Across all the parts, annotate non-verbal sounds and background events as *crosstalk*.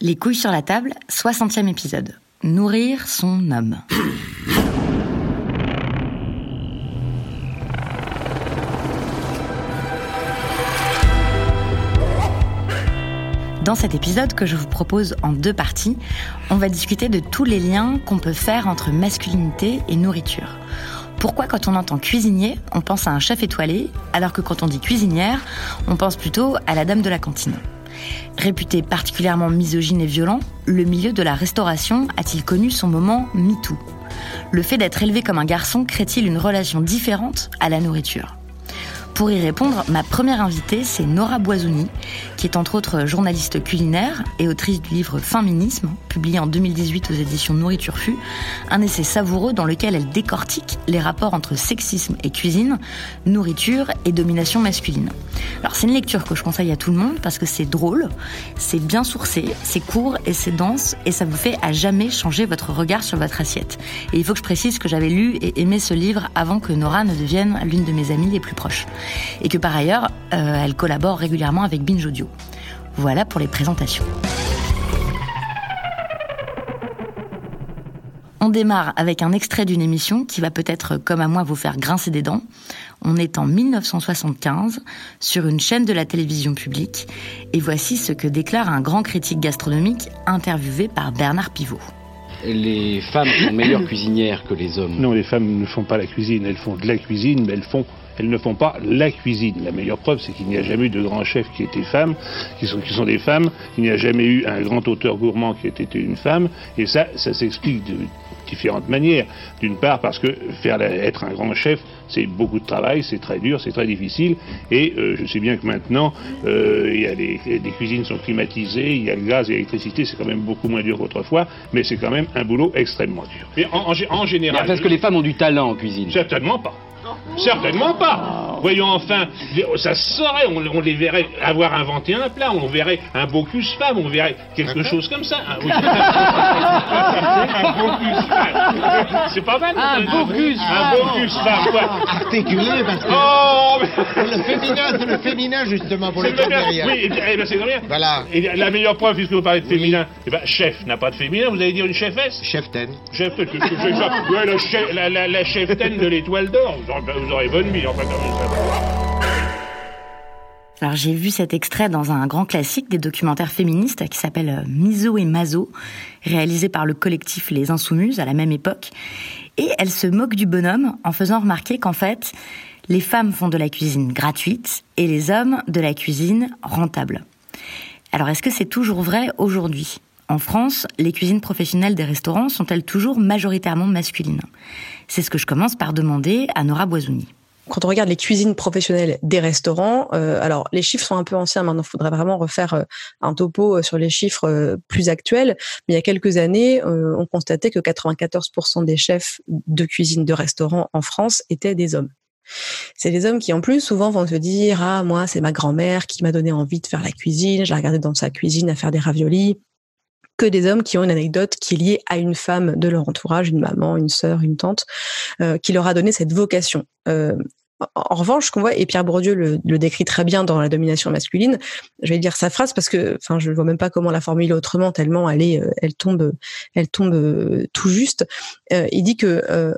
Les couilles sur la table, 60e épisode. Nourrir son homme. Dans cet épisode que je vous propose en deux parties, on va discuter de tous les liens qu'on peut faire entre masculinité et nourriture. Pourquoi quand on entend cuisinier, on pense à un chef étoilé, alors que quand on dit cuisinière, on pense plutôt à la dame de la cantine? Réputé particulièrement misogyne et violent, le milieu de la restauration a-t-il connu son moment MeToo? Le fait d'être élevé comme un garçon crée-t-il une relation différente à la nourriture? Pour y répondre, ma première invitée, c'est Nora Boisouni, qui est entre autres journaliste culinaire et autrice du livre Féminisme, publié en 2018 aux éditions Nourriture Fu, un essai savoureux dans lequel elle décortique les rapports entre sexisme et cuisine, nourriture et domination masculine. Alors c'est une lecture que je conseille à tout le monde parce que c'est drôle, c'est bien sourcé, c'est court et c'est dense et ça vous fait à jamais changer votre regard sur votre assiette. Et il faut que je précise que j'avais lu et aimé ce livre avant que Nora ne devienne l'une de mes amies les plus proches et que par ailleurs, euh, elle collabore régulièrement avec Binge Audio. Voilà pour les présentations. On démarre avec un extrait d'une émission qui va peut-être, comme à moi, vous faire grincer des dents. On est en 1975 sur une chaîne de la télévision publique et voici ce que déclare un grand critique gastronomique interviewé par Bernard Pivot. Les femmes sont meilleures cuisinières que les hommes. Non, les femmes ne font pas la cuisine, elles font de la cuisine, mais elles font elles ne font pas la cuisine. La meilleure preuve, c'est qu'il n'y a jamais eu de grands chefs qui étaient femmes, qui sont, qui sont des femmes. Il n'y a jamais eu un grand auteur gourmand qui ait été une femme. Et ça, ça s'explique de différentes manières. D'une part, parce que faire être un grand chef, c'est beaucoup de travail, c'est très dur, c'est très difficile. Et euh, je sais bien que maintenant, euh, il y a les, les, cuisines sont climatisées, il y a le gaz et l'électricité, c'est quand même beaucoup moins dur qu'autrefois, mais c'est quand même un boulot extrêmement dur. Mais en, en, en général. Parce que les femmes ont du talent en cuisine. Certainement pas. Certainement pas. Voyons enfin, ça se saurait, on, les verrait avoir inventé un plat, on verrait un Bocuse femme, on verrait quelque chose comme ça. *laughs* un Bocuse femme. C'est pas mal. Un Bocuse Un Bocuse femme, quoi. Articulé, parce que. Oh le féminin, c'est le féminin, justement, pour les femmes derrière. Oui, et, ben c'est bien. Voilà. Et la meilleure preuve, puisque vous parlez de féminin, eh ben, chef n'a pas de féminin, vous allez dire une chefesse? Cheftaine. Cheftaine, Ouais, la, chef, la, la, la cheftaine de l'étoile d'or. Vous aurez bonne alors j'ai vu cet extrait dans un grand classique des documentaires féministes qui s'appelle euh, Miso et Mazo, réalisé par le collectif Les Insoumises à la même époque. Et elle se moque du bonhomme en faisant remarquer qu'en fait, les femmes font de la cuisine gratuite et les hommes de la cuisine rentable. Alors est-ce que c'est toujours vrai aujourd'hui? En France, les cuisines professionnelles des restaurants sont-elles toujours majoritairement masculines? C'est ce que je commence par demander à Nora Boisouni quand on regarde les cuisines professionnelles des restaurants, euh, alors les chiffres sont un peu anciens maintenant, il faudrait vraiment refaire euh, un topo euh, sur les chiffres euh, plus actuels. Mais il y a quelques années, on constatait que 94% des chefs de cuisine de restaurants en France étaient des hommes. C'est les hommes qui, en plus, souvent vont se dire ah moi c'est ma grand-mère qui m'a donné envie de faire la cuisine. Je la regardais dans sa cuisine à faire des raviolis que des hommes qui ont une anecdote qui est liée à une femme de leur entourage, une maman, une sœur, une tante, euh, qui leur a donné cette vocation. Euh, en revanche, qu'on voit, et Pierre Bourdieu le, le, décrit très bien dans la domination masculine, je vais dire sa phrase parce que, enfin, je vois même pas comment la formuler autrement tellement elle est, elle tombe, elle tombe tout juste. Euh, il dit que, euh,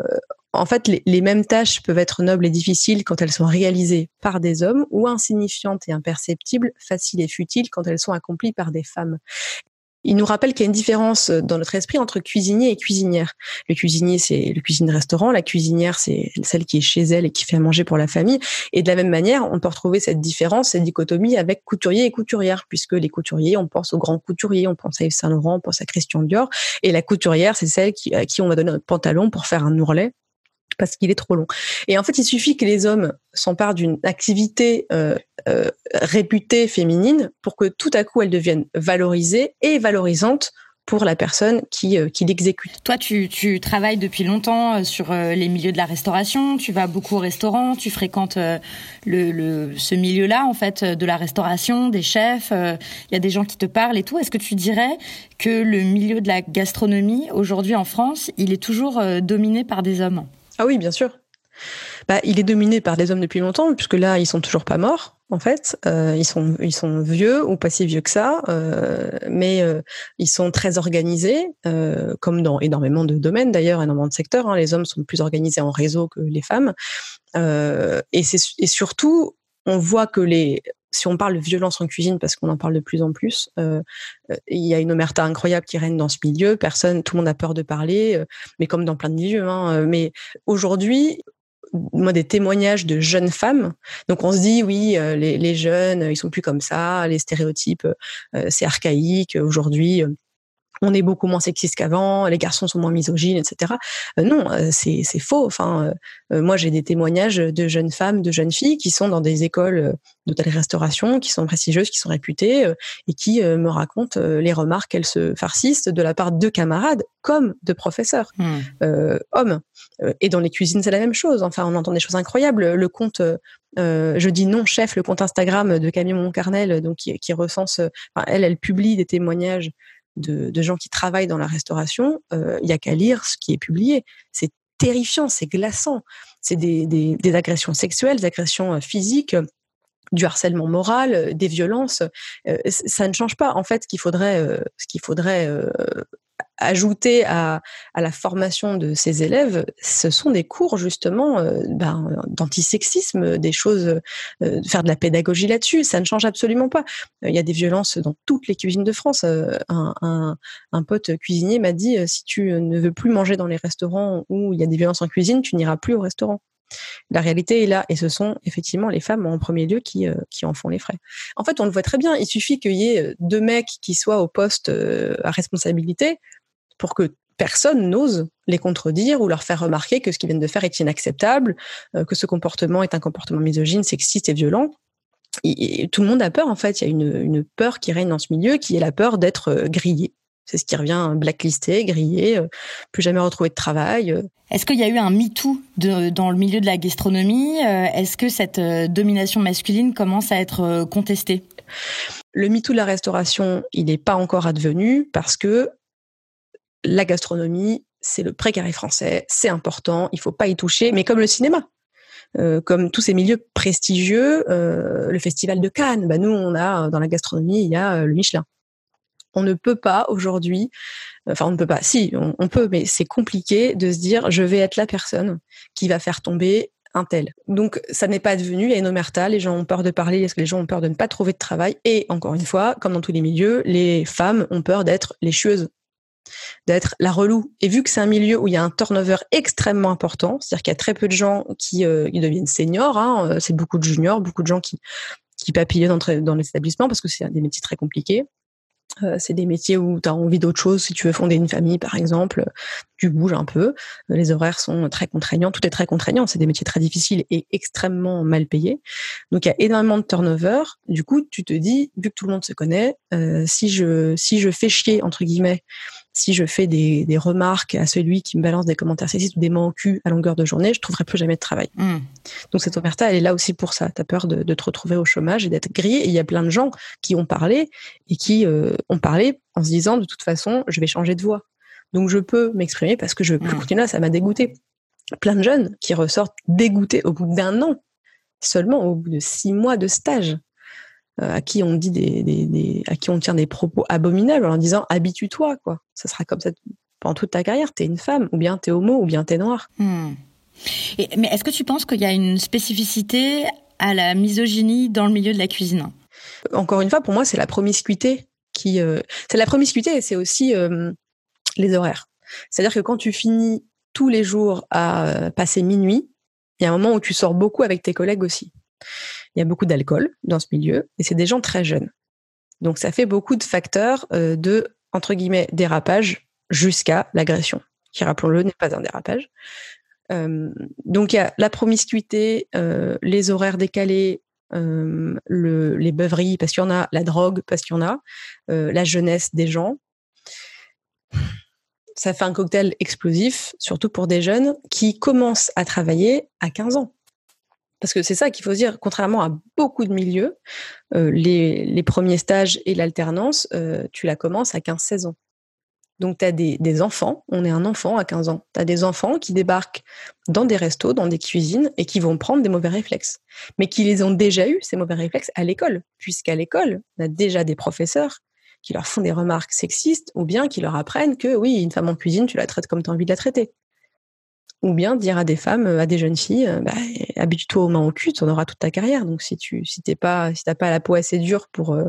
en fait, les, les, mêmes tâches peuvent être nobles et difficiles quand elles sont réalisées par des hommes, ou insignifiantes et imperceptibles, faciles et futiles quand elles sont accomplies par des femmes. Il nous rappelle qu'il y a une différence euh, dans notre esprit entre cuisinier et cuisinière. Le cuisinier, c'est le cuisine restaurant. La cuisinière, c'est celle qui est chez elle et qui fait à manger pour la famille. Et de la même manière, on peut retrouver cette différence, cette dichotomie avec couturier et couturière, puisque les couturiers, on pense aux grands couturiers, on pense à Yves Saint Laurent, on pense à Christian Dior. Et la couturière, c'est celle qui, à qui on va donner notre pantalon pour faire un ourlet parce qu'il est trop long. Et en fait, il suffit que les hommes s'emparent d'une activité euh, euh, réputée féminine pour que tout à coup elle devienne valorisée et valorisante pour la personne qui, euh, qui l'exécute. Toi, tu, tu travailles depuis longtemps euh, sur euh, les milieux de la restauration, tu vas beaucoup au restaurant, tu fréquentes le, le, ce milieu-là, en fait, de la restauration, des chefs, il y a des gens qui te parlent et tout. Est-ce que tu dirais que le milieu de la gastronomie, aujourd'hui en France, il est toujours dominé par des hommes? Ah oui, bien sûr. Bah, il est dominé par des hommes depuis longtemps, puisque là, ils sont toujours pas morts en fait. Euh, ils sont ils sont vieux ou pas si vieux que ça, euh, mais euh, ils sont très organisés, comme dans énormément de domaines d'ailleurs, énormément de secteurs. Hein. Les hommes sont plus organisés en réseau que les femmes, et et surtout on voit que les si on parle de violence en cuisine, parce qu'on en parle de plus en plus, euh, il y a une omerta incroyable qui règne dans ce milieu. Personne, tout le monde a peur de parler, mais comme dans plein de milieux. Hein, mais aujourd'hui, moi des témoignages de jeunes femmes. Donc on se dit oui, euh, les, les jeunes, ils sont plus comme ça, les stéréotypes, euh, c'est archaïque aujourd'hui on est beaucoup moins sexiste qu'avant, les garçons sont moins misogynes, etc. Euh, non, euh, c'est faux. Enfin, euh, moi j'ai des témoignages de jeunes femmes, de jeunes filles qui sont dans des écoles d'hôtellerie-restauration, qui sont prestigieuses, qui sont réputées et qui me racontent les remarques qu'elles se farcissent de la part de camarades comme de professeurs, hmm. hommes. et dans les cuisines c'est la même chose. Enfin, on entend des choses incroyables. Le compte je dis non chef, le compte Instagram de Camille Moncarnel, donc qui, qui recense, elle, elle publie des témoignages de, gens qui travaillent dans la restauration, euh, il y a qu'à lire ce qui est publié. C'est terrifiant, c'est glaçant. C'est des, des, agressions sexuelles, des agressions euh, physiques du harcèlement moral, des violences, euh, ça ne change pas. En fait, ce qu'il faudrait, ce qu'il faudrait ajouter à, à, la formation de ces élèves, ce sont des cours justement euh, ben, d'antisexisme, des choses, euh, faire de la pédagogie là-dessus. Ça ne change absolument pas. Il y a des violences dans toutes les cuisines de France. Euh, un, un, un pote cuisinier m'a dit si tu ne veux plus manger dans les restaurants où il y a des violences en cuisine, tu n'iras plus au restaurant. La réalité est là, et ce sont effectivement les femmes en premier lieu qui, qui en font les frais. En fait, on le voit très bien. Il suffit qu'il y ait deux mecs qui soient au poste à responsabilité pour que personne n'ose les contredire ou leur faire remarquer que ce qu'ils viennent de faire est inacceptable, euh, que ce comportement est un comportement misogyne, sexiste et violent. Et, tout le monde a peur, en fait. Il y a une, peur qui règne dans ce milieu, qui est la peur d'être euh, grillé. C'est ce qui revient blacklisté, grillé, euh, plus jamais retrouvé de travail. Est-ce qu'il y a eu un MeToo dans le milieu de la gastronomie Est-ce que cette domination masculine commence à être contestée? Le MeToo de la restauration, il n'est pas encore advenu parce que la gastronomie, c'est le précaré français, c'est important, il faut pas y toucher, mais comme le cinéma. Euh, comme tous ces milieux prestigieux, euh, le festival de Cannes, bah nous on a dans la gastronomie il y a euh, le Michelin. On ne peut pas aujourd'hui, enfin on ne peut pas, si on, peut, mais c'est compliqué de se dire je vais être la personne qui va faire tomber un tel. Donc ça n'est pas devenu, il y a une omerta, les gens ont peur de parler, est-ce les gens ont peur de ne pas trouver de travail Et encore une fois, comme dans tous les milieux, les femmes ont peur d'être les chueuses d'être la relou. Et vu que c'est un milieu où il y a un turnover extrêmement important, c'est-à-dire qu'il y a très peu de gens qui, euh, deviennent seniors, hein, euh, c'est beaucoup de juniors, beaucoup de gens qui, qui papillonnent dans les établissements parce que c'est des métiers très compliqués. Euh, c'est des métiers où tu as envie d'autre chose. Si tu veux fonder une famille, par exemple, tu bouges un peu. Les horaires sont très contraignants. Tout est très contraignant. C'est des métiers très difficiles et extrêmement mal payés. Donc, il y a énormément de turnover. Du coup, tu te dis, vu que tout le monde se connaît, si je si je fais chier entre guillemets si je fais des, des, remarques à celui qui me balance des commentaires sexistes ou des mots en cul à longueur de journée, je trouverai plus jamais de travail. Hmm. Donc cette omerta, elle est là aussi pour ça. Tu as peur de, de, te retrouver au chômage et d'être grillé. Et il y a plein de gens qui ont parlé et qui euh, ont parlé en se disant de toute façon, je vais changer de voix. Donc je peux m'exprimer parce que je veux plus hmm. continuer là, ça m'a dégoûté. Plein de jeunes qui ressortent dégoûtés au bout d'un an, seulement au bout de six mois de stage. Euh, à qui on dit des, des, à qui on tient des propos abominables en disant habitue-toi quoi. Ça sera comme ça pendant toute ta carrière. T'es une femme ou bien t'es homo ou bien t'es noir. Hmm. mais est-ce que tu penses qu'il y a une spécificité à la misogynie dans le milieu de la cuisine? Encore une fois, pour moi, c'est la promiscuité qui. Euh, c'est la promiscuité et c'est aussi euh, les horaires. C'est-à-dire que quand tu finis tous les jours à passer minuit, il y a un moment où tu sors beaucoup avec tes collègues aussi. Il y a beaucoup d'alcool dans ce milieu et c'est des gens très jeunes. Donc ça fait beaucoup de facteurs euh, de, entre guillemets, dérapage jusqu'à l'agression, qui, rappelons-le, n'est pas un dérapage. donc il y a la promiscuité, les horaires décalés, le, les beuveries parce qu'il y en a, la drogue parce qu'il y en a, la jeunesse des gens. Ça fait un cocktail explosif, surtout pour des jeunes qui commencent à travailler à 15 ans. Parce que c'est ça qu'il faut dire, contrairement à beaucoup de milieux, les, les, premiers stages et l'alternance, tu la commences à 15-16 ans. Donc, tu as des, enfants, on est un enfant à 15 ans, tu as des enfants qui débarquent dans des restos, dans des cuisines et qui vont prendre des mauvais réflexes, mais qui les ont déjà eus, ces mauvais réflexes, à l'école, puisqu'à l'école, on a déjà des professeurs qui leur font des remarques sexistes ou bien qui leur apprennent que oui, une femme en cuisine, tu la traites comme tu as envie de la traiter. Ou bien dire à des femmes, à des jeunes filles, bah, habitue-toi aux mains au cul, tu en auras toute ta carrière. Donc si tu si t'es pas si t'as pas la peau assez dure pour euh,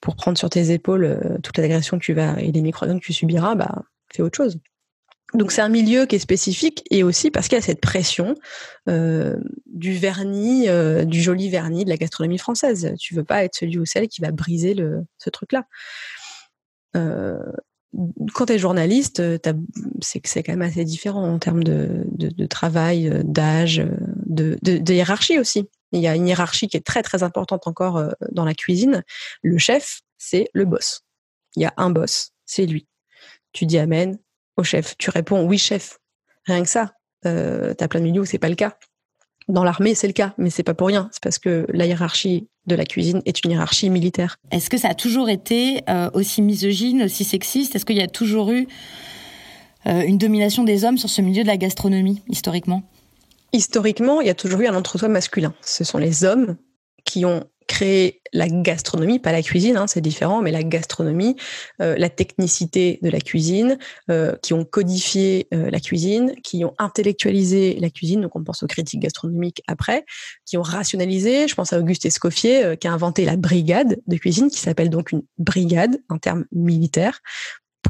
pour prendre sur tes épaules euh, toute l'agression que tu vas et les micro que tu subiras, bah, fais autre chose. Donc c'est un milieu qui est spécifique et aussi parce qu'il y a cette pression euh, du vernis, euh, du joli vernis de la gastronomie française. Tu veux pas être celui ou celle qui va briser le, ce truc-là. Euh, quand tu es journaliste, c'est c'est quand même assez différent en termes de, travail, d'âge, de, de, hiérarchie aussi. Il y a une hiérarchie qui est très très importante encore euh, dans la cuisine. Le chef, c'est le boss. Il y a un boss, c'est lui. Tu dis amen au chef. Tu réponds oui chef. Rien que ça. Euh, T'as plein de milieux où c'est pas le cas. Dans l'armée, c'est le cas, mais c'est pas pour rien. C'est parce que la hiérarchie de la cuisine est une hiérarchie militaire. Est-ce que ça a toujours été euh, aussi misogyne, aussi sexiste? Est-ce qu'il y a toujours eu euh, une domination des hommes sur ce milieu de la gastronomie, historiquement? Historiquement, il y a toujours eu un entre-soi masculin. Ce sont les hommes qui ont créé la gastronomie, pas la cuisine, hein, c'est différent, mais la gastronomie, euh, la technicité de la cuisine, euh, qui ont codifié euh, la cuisine, qui ont intellectualisé la cuisine, donc on pense aux critiques gastronomiques après, qui ont rationalisé, je pense à Auguste Escoffier, qui a inventé la brigade de cuisine, qui s'appelle donc une brigade, un terme militaire,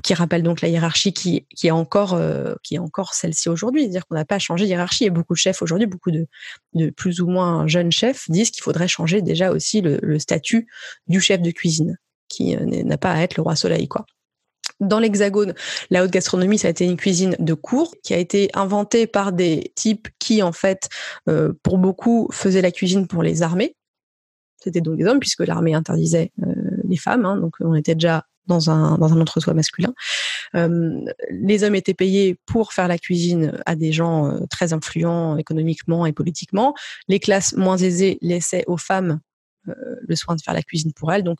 qui rappelle donc la hiérarchie qui, est encore euh, encore celle-ci aujourd'hui, c'est-à-dire qu'on n'a pas changé de hiérarchie. Et beaucoup de chefs aujourd'hui, beaucoup de, plus ou moins jeunes chefs disent qu'il faudrait changer déjà aussi le, statut du chef de cuisine, qui euh, n'a pas à être le roi soleil, quoi. Dans l'Hexagone, la haute gastronomie, ça a été une cuisine de cours qui a été inventée par des types qui, en fait, euh, pour beaucoup, faisaient la cuisine pour les armées. C'était donc des hommes, puisque l'armée interdisait les femmes. Hein, donc, on était déjà dans un, entre-soi masculin. Euh, les hommes étaient payés pour faire la cuisine à des gens euh, très influents économiquement et politiquement. Les classes moins aisées laissaient aux femmes euh, le soin de faire la cuisine pour elles. Donc,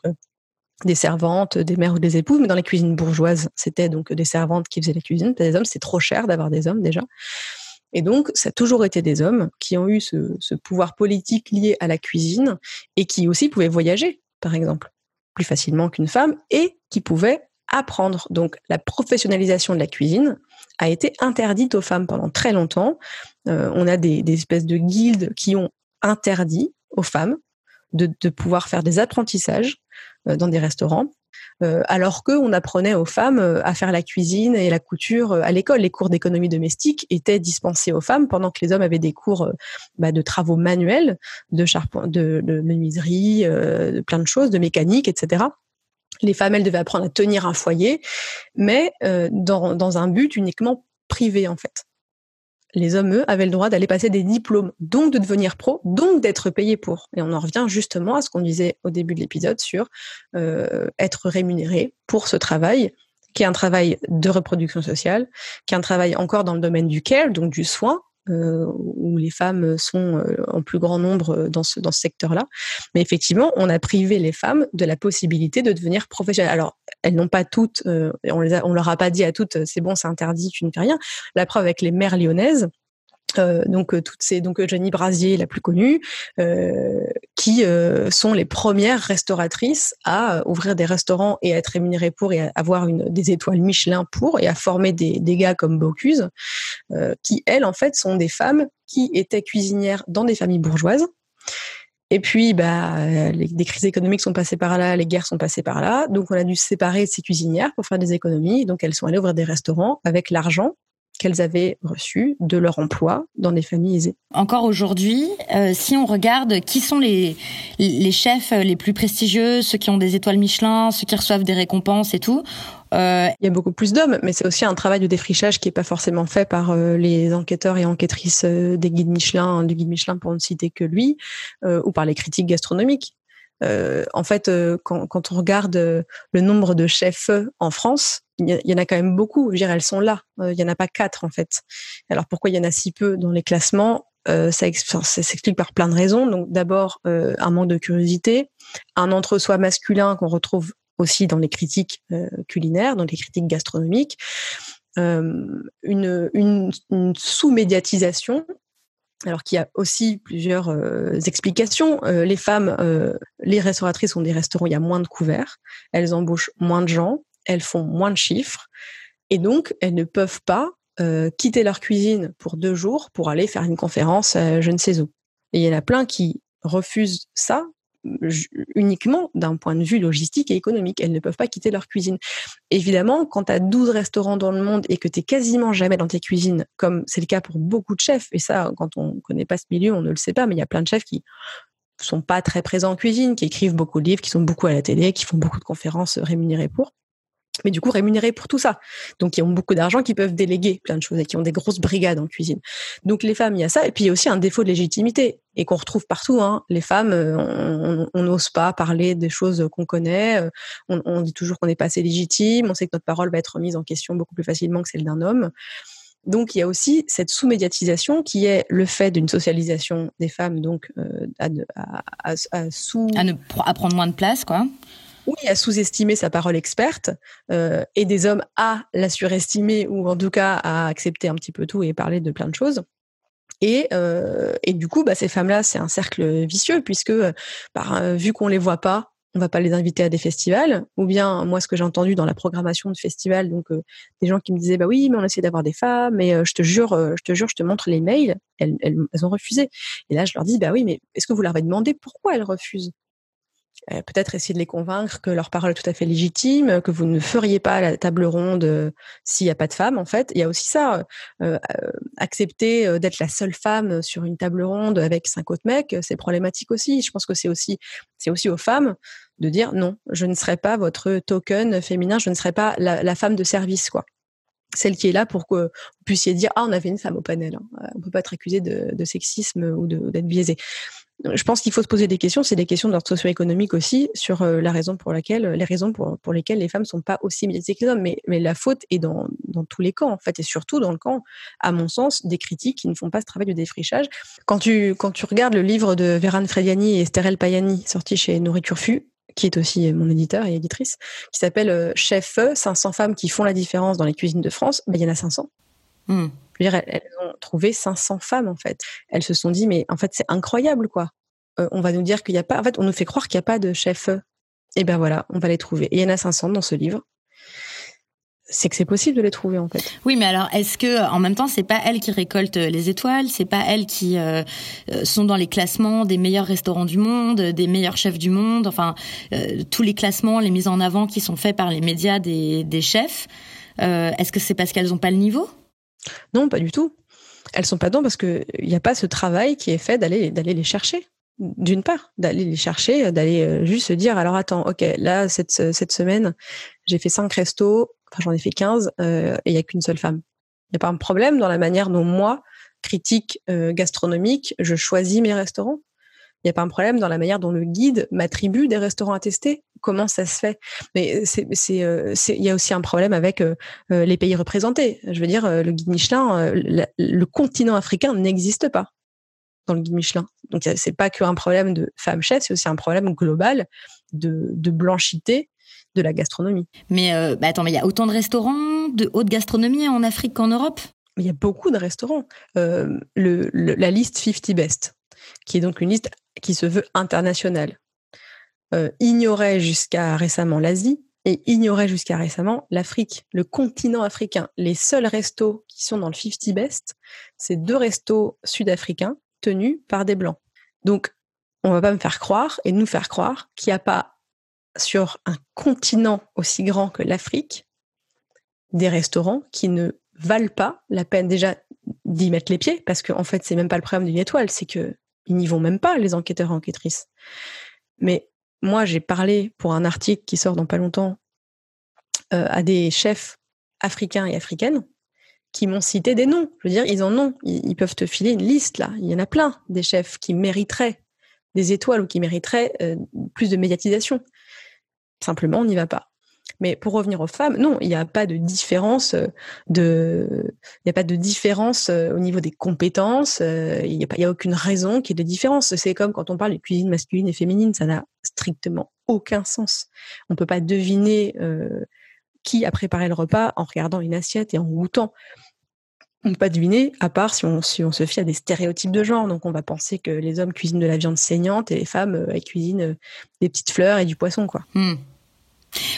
des servantes, des mères ou des épouses, mais dans les cuisines bourgeoises, c'était donc des servantes qui faisaient la cuisine. Des hommes, c'est trop cher d'avoir des hommes déjà. Et donc, ça a toujours été des hommes qui ont eu ce pouvoir politique lié à la cuisine et qui aussi pouvaient voyager, par exemple plus facilement qu'une femme et qui pouvait apprendre. Donc la professionnalisation de la cuisine a été interdite aux femmes pendant très longtemps. Euh, on a des, espèces de guildes qui ont interdit aux femmes de, pouvoir faire des apprentissages dans des restaurants euh, alors qu'on apprenait aux femmes euh, à faire la cuisine et la couture euh, à l'école. Les cours d'économie domestique étaient dispensés aux femmes pendant que les hommes avaient des cours bah, de travaux manuels, de, de, de menuiserie, de plein de choses, de mécanique, etc les femmes, elles devaient apprendre à tenir un foyer, mais dans, dans, un but uniquement privé, en fait les hommes, eux, avaient le droit d'aller passer des diplômes, donc de devenir pro, donc d'être payés pour. Et on en revient justement à ce qu'on disait au début de l'épisode sur euh, être rémunéré pour ce travail, qui est un travail de reproduction sociale, qui est un travail encore dans le domaine du care, donc du soin, euh, où les femmes sont euh, en plus grand nombre dans ce, dans ce secteur-là. Mais effectivement, on a privé les femmes de la possibilité de devenir professionnelles. Alors, elles n'ont pas toutes, euh, on, les on leur a pas dit à toutes, c'est bon, c'est interdit, tu ne fais rien. La preuve avec les mères lyonnaises, euh, donc toutes ces donc Jenny Brasier la plus connue euh, qui euh, sont les premières restauratrices à ouvrir des restaurants et à être rémunérées pour et à avoir une des étoiles Michelin pour et à former des, des gars comme Bocuse qui elles en fait sont des femmes qui étaient cuisinières dans des familles bourgeoises et puis, bah, les, des crises économiques sont passées par là, les guerres sont passées par là. Donc, on a dû séparer ces cuisinières pour faire des économies. Donc, elles sont allées ouvrir des restaurants avec l'argent qu'elles avaient reçu de leur emploi dans des familles aisées. Encore aujourd'hui, euh, si on regarde qui sont les, les chefs les plus prestigieux, ceux qui ont des étoiles Michelin, ceux qui reçoivent des récompenses et tout, Euh, Il y a beaucoup plus d'hommes, mais c'est aussi un travail de défrichage qui n'est pas forcément fait par euh, les enquêteurs et enquêtrices euh, des guides Michelin, du guide Michelin pour ne citer que lui, euh, ou par les critiques gastronomiques. Euh, en fait, euh, quand, on regarde euh, le nombre de chefs en France, il y, en a quand même beaucoup. Je veux dire, elles sont là. il n'y en a pas quatre en fait. Alors pourquoi il y en a si peu dans les classements? Ça s'explique par plein de raisons. Donc d'abord un manque de curiosité, un entre-soi masculin qu'on retrouve aussi dans les critiques euh, culinaires, dans les critiques gastronomiques, euh, une, sous-médiatisation. Alors qu'il y a aussi plusieurs euh, explications. les femmes, les restauratrices ont des restaurants, il y a moins de couverts, elles embauchent moins de gens, elles font moins de chiffres, et donc elles ne peuvent pas quitter leur cuisine pour deux jours pour aller faire une conférence je ne sais où. Et il y en a plein qui refusent ça uniquement d'un point de vue logistique et économique. Elles ne peuvent pas quitter leur cuisine. Évidemment, quand tu as 12 restaurants dans le monde et que tu quasiment jamais dans tes cuisines, comme c'est le cas pour beaucoup de chefs, et ça, quand on connaît pas ce milieu, on ne le sait pas, mais il y a plein de chefs qui sont pas très présents en cuisine, qui écrivent beaucoup de livres, qui sont beaucoup à la télé, qui font beaucoup de conférences rémunérées pour mais du coup rémunérés pour tout ça. Donc, ils ont beaucoup d'argent, qui peuvent déléguer plein de choses et qui ont des grosses brigades en cuisine. Donc, les femmes, il y a ça. Et puis, il y a aussi un défaut de légitimité et qu'on retrouve partout. Hein. Les femmes, euh, on n'ose pas parler des choses qu'on connaît. Euh, on, dit toujours qu'on n'est pas assez légitime. On sait que notre parole va être remise en question beaucoup plus facilement que celle d'un homme. Donc, il y a aussi cette sous-médiatisation qui est le fait d'une socialisation des femmes, donc euh. À, ne, à prendre moins de place, quoi oui, à sous-estimer sa parole experte euh, et des hommes à la surestimer ou en tout cas à accepter un petit peu tout et parler de plein de choses. Et, euh, et du coup, bah, ces femmes-là, c'est un cercle vicieux puisque bah, vu qu'on les voit pas, on va pas les inviter à des festivals. Ou bien moi, ce que j'ai entendu dans la programmation de festivals, donc euh, des gens qui me disaient bah oui, mais on essaie d'avoir des femmes, mais je te jure, je te jure, je te montre les mails, elles, elles, elles, ont refusé. Et là, je leur dis bah oui, mais est-ce que vous leur avez demandé pourquoi elles refusent? Euh, peut-être essayer de les convaincre que leur parole est tout à fait légitime, que vous ne feriez pas la table ronde euh, s'il n'y a pas de femmes. En fait, il y a aussi ça, euh, accepter d'être la seule femme sur une table ronde avec cinq autres mecs, c'est problématique aussi. Je pense que c'est aussi, c'est aussi aux femmes de dire non, je ne serai pas votre token féminin, je ne serai pas la, femme de service, quoi celle qui est là pour que vous puissiez dire ah on avait une femme au panel hein. on peut pas être accusé de, de sexisme ou d'être biaisé je pense qu'il faut se poser des questions, c'est des questions d'ordre socio-économique aussi, sur euh, la raison pour laquelle, les raisons pour, pour lesquelles les femmes sont pas aussi médiatisées que les hommes. Mais, la faute est dans, dans tous les camps, en fait, et surtout dans le camp, à mon sens, des critiques qui ne font pas ce travail de défrichage. Quand tu, quand tu regardes le livre de Véran Frediani et Estherelle Payani, sorti chez Nourriture Fu, qui est aussi mon éditeur et éditrice, qui s'appelle euh, Chef 500 femmes qui font la différence dans les cuisines de France, ben, il y en a 500. Mm. Veux dire, elles, ont trouvé 500 femmes en fait. Elles se sont dit mais en fait c'est incroyable quoi. Euh, on va nous dire qu'il n'y a pas, en fait on nous fait croire qu'il n'y a pas de chef. Et ben voilà, on va les trouver. Il y en a 500 dans ce livre. C'est que c'est possible de les trouver en fait. Oui, mais alors est-ce que en même temps c'est pas elles qui récoltent les étoiles, c'est pas elles qui euh, sont dans les classements des meilleurs restaurants du monde, des meilleurs chefs du monde, enfin euh, tous les classements, les mises en avant qui sont faits par les médias des, chefs. Euh, est-ce que c'est parce qu'elles n'ont pas le niveau? Non, pas du tout. Elles sont pas dedans parce qu'il n'y a pas ce travail qui est fait d'aller les chercher. D'une part, d'aller les chercher, d'aller juste se dire alors attends, ok, là cette cette semaine j'ai fait cinq restos, enfin j'en ai fait 15 euh, et il y a qu'une seule femme. Il n'y a pas un problème dans la manière dont moi, critique euh, gastronomique, je choisis mes restaurants. Il n'y a pas un problème dans la manière dont le guide m'attribue des restaurants à tester. Comment ça se fait Mais c'est, c'est, euh, c'est, il y a aussi un problème avec euh, euh les pays représentés. Je veux dire, euh, le guide Michelin, euh, le, continent africain n'existe pas dans le guide Michelin. Donc c'est pas qu'un problème de femme chef, c'est aussi un problème global de, de blanchité de la gastronomie. Mais euh, bah attends, mais il y a autant de restaurants de haute gastronomie en Afrique qu'en Europe? Il y a beaucoup de restaurants. le, le, la liste 50 best, qui est donc une liste qui se veut international, euh, ignorait jusqu'à récemment l'Asie et ignorait jusqu'à récemment l'Afrique, le continent africain. Les seuls restos qui sont dans le 50 best, c'est deux restos sud-africains tenus par des blancs. Donc, on va pas me faire croire et nous faire croire qu'il n'y a pas sur un continent aussi grand que l'Afrique des restaurants qui ne valent pas la peine déjà d'y mettre les pieds parce qu'en en fait c'est même pas le problème d'une étoile c'est que ils n'y vont même pas, les enquêteurs et enquêtrices. Mais moi, j'ai parlé pour un article qui sort dans pas longtemps euh, à des chefs africains et africaines qui m'ont cité des noms. Je veux dire, ils en ont. Ils, peuvent te filer une liste là. Il y en a plein des chefs qui mériteraient des étoiles ou qui mériteraient euh, plus de médiatisation. Simplement, on n'y va pas. Mais pour revenir aux femmes, non, il n'y a pas de différence euh, de, il n'y a pas de différence euh, au niveau des compétences. Il n'y a aucune raison qu'il y ait de différence. C'est comme quand on parle de cuisine masculine et féminine, ça n'a strictement aucun sens. On peut pas deviner qui a préparé le repas en regardant une assiette et en goûtant. On ne peut pas deviner, à part si on, si on se fie à des stéréotypes de genre. Donc, on va penser que les hommes cuisinent de la viande saignante et les femmes euh, cuisinent euh, des petites fleurs et du poisson, quoi. Hmm.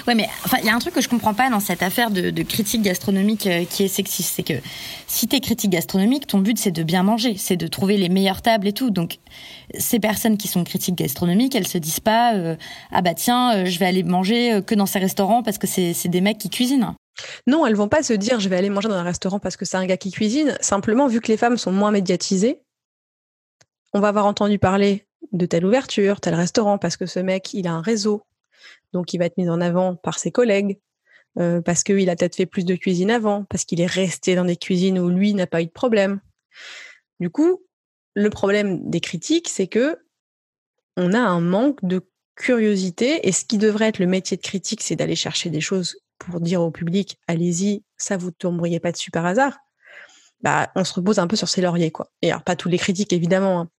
Ouais, mais enfin, il y a un truc que je comprends pas dans cette affaire de, critique gastronomique euh, qui est sexiste, c'est que si t'es critique gastronomique, ton but c'est de bien manger, c'est de trouver les meilleures tables et tout. Donc, ces personnes qui sont critiques gastronomiques, elles se disent pas euh, ah bah tiens, euh, je vais aller manger que dans ces restaurants parce que c'est des mecs qui cuisinent. Non, elles vont pas se dire je vais aller manger dans un restaurant parce que c'est un gars qui cuisine. Simplement, vu que les femmes sont moins médiatisées, on va avoir entendu parler de telle ouverture, tel restaurant parce que ce mec il a un réseau donc il va être mis en avant par ses collègues, euh, parce qu'il a peut-être fait plus de cuisine avant, parce qu'il est resté dans des cuisines où lui n'a pas eu de problème. Du coup, le problème des critiques, c'est que on a un manque de curiosité, et ce qui devrait être le métier de critique, c'est d'aller chercher des choses pour dire au public, allez-y, ça vous tomberiez pas dessus par hasard. Bah, on se repose un peu sur ses lauriers, quoi. Et alors, pas tous les critiques, évidemment. Hein.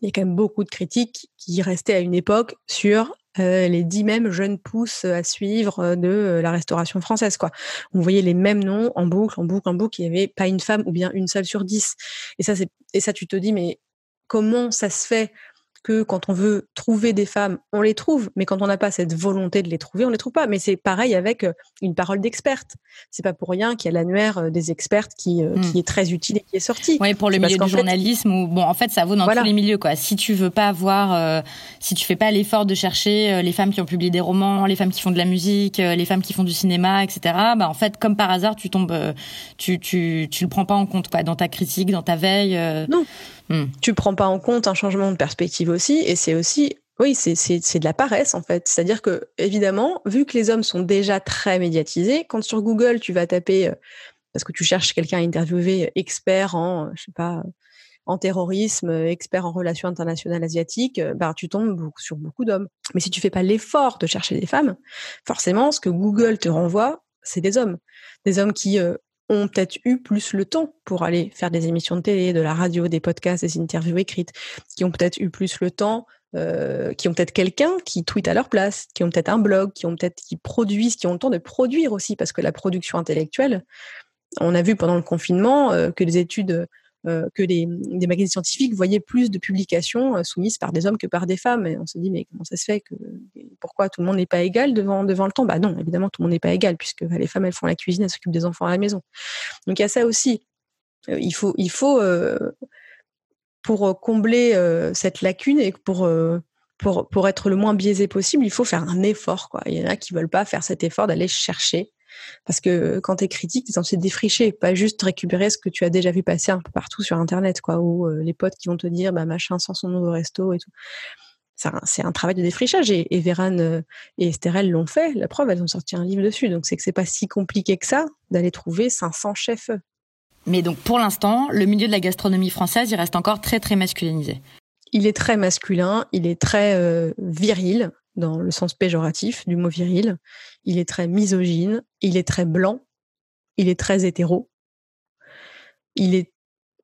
Il y a quand même beaucoup de critiques qui restaient à une époque sur euh, les dix mêmes jeunes pousses à suivre euh, de euh, la restauration française. Quoi. On voyait les mêmes noms en boucle, en boucle, en boucle. Il n'y avait pas une femme ou bien une seule sur dix. Et ça, et ça, tu te dis, mais comment ça se fait que quand on veut trouver des femmes, on les trouve, mais quand on n'a pas cette volonté de les trouver, on les trouve pas. Mais c'est pareil avec euh, une parole d'experte. C'est pas pour rien qu'il y a l'annuaire euh, des expertes qui, euh, qui hmm. est très utile et qui est sorti. Oui, pour le milieu du journalisme, ou bon, en fait, ça vaut dans tous les milieux, quoi. Si tu veux pas avoir, si tu fais pas l'effort de chercher les femmes qui ont publié des romans, les femmes qui font de la musique, les femmes qui font du cinéma, etc. Bah, en fait, comme par hasard, tu tombes, tu, tu, tu le prends pas en compte, quoi, dans ta critique, dans ta veille. Non. Hmm. Tu prends pas en compte un changement de perspective aussi, et c'est aussi, oui, c'est de la paresse en fait. C'est-à-dire que, évidemment, vu que les hommes sont déjà très médiatisés, quand sur Google tu vas taper, euh, parce que tu cherches quelqu'un à interviewer, expert en, je sais pas, en terrorisme, expert en relations internationales asiatiques, bah, tu tombes sur beaucoup d'hommes. Mais si tu fais pas l'effort de chercher des femmes, forcément, ce que Google te renvoie, c'est des hommes. Des hommes qui euh, ont peut-être eu plus le temps pour aller faire des émissions de télé, de la radio, des podcasts, des interviews écrites, qui ont peut-être eu plus le temps, euh, qui ont peut-être quelqu'un qui tweet à leur place, qui ont peut-être un blog, qui ont peut-être qui produisent, qui ont le temps de produire aussi, parce que la production intellectuelle, on a vu pendant le confinement euh, que les études que les, magazines scientifiques voyaient plus de publications euh, soumises par des hommes que par des femmes. Et on se dit, mais comment ça se fait que pourquoi tout le monde n'est pas égal devant devant le temps? Bah non, évidemment, tout le monde n'est pas égal puisque bah, les femmes elles font la cuisine, elles s'occupent des enfants à la maison. Donc il y a ça aussi. Euh, il faut il faut pour combler cette lacune et pour pour, pour être le moins biaisé possible, il faut faire un effort. Il y en a qui veulent pas faire cet effort d'aller chercher parce que quand tu es critique, tu es censé défricher, pas juste récupérer ce que tu as déjà vu passer un peu partout sur Internet, quoi, ou euh, les potes qui vont te dire, bah, machin sans son nouveau resto et tout. C'est un, travail de défrichage et, et euh, et Estherelle l'ont fait. La preuve, elles ont sorti un livre dessus. Donc c'est que c'est pas si compliqué que ça d'aller trouver 500 chefs. Mais donc pour l'instant, le milieu de la gastronomie française, il reste encore très très masculinisé. Il est très masculin, il est très euh, viril dans le sens péjoratif du mot viril. Il est très misogyne, il est très blanc, il est très hétéro. Il est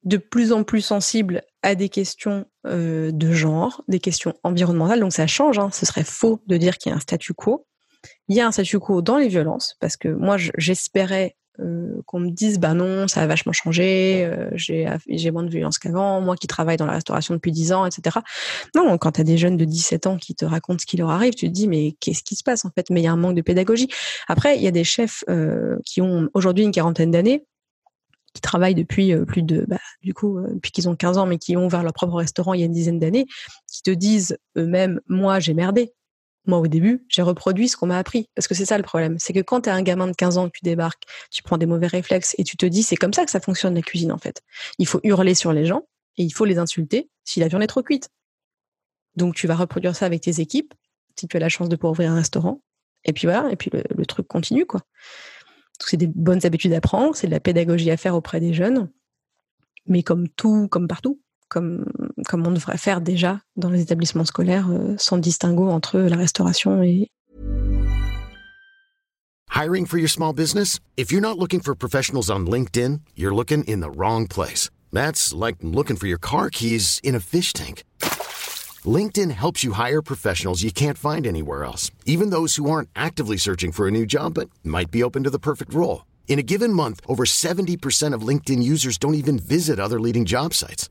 de plus en plus sensible à des questions euh, de genre, des questions environnementales. Donc ça change. Hein. Ce serait faux de dire qu'il y a un statu quo. Il y a un statu quo dans les violences, parce que moi j'espérais euh, qu'on me dise bah non ça a vachement changé euh, j'ai moins de violence qu'avant moi qui travaille dans la restauration depuis 10 ans etc non quand tu as des jeunes de 17 ans qui te racontent ce qui leur arrive tu te dis mais qu'est-ce qui se passe en fait? Mais il y a un manque de pédagogie. Après il y a des chefs euh, qui ont aujourd'hui une quarantaine d'années qui travaillent depuis plus de bah, du coup depuis qu'ils ont 15 ans mais qui ont ouvert leur propre restaurant il y a une dizaine d'années qui te disent eux-mêmes moi j'ai merdé moi, au début, j'ai reproduit ce qu'on m'a appris. Parce que c'est ça le problème. C'est que quand tu es un gamin de 15 ans, tu débarques, tu prends des mauvais réflexes et tu te dis, c'est comme ça que ça fonctionne la cuisine, en fait. Il faut hurler sur les gens et il faut les insulter si la viande est trop cuite. Donc, tu vas reproduire ça avec tes équipes, si tu as la chance de pouvoir ouvrir un restaurant. Et puis voilà, et puis le, truc continue, quoi. C'est des bonnes habitudes à prendre, c'est de la pédagogie à faire auprès des jeunes. Mais comme tout, comme partout, comme, comme on devrait faire déjà dans les établissements scolaires, euh, sans distinguo entre la restauration et. Hiring for your small business? If you're not looking for professionals on LinkedIn, you're looking in the wrong place. That's like looking for your car keys in a fish tank. LinkedIn helps you hire professionals you can't find anywhere else, even those who aren't actively searching for a new job but might be open to the perfect role. In a given month, over 70% of LinkedIn users don't even visit other leading job sites.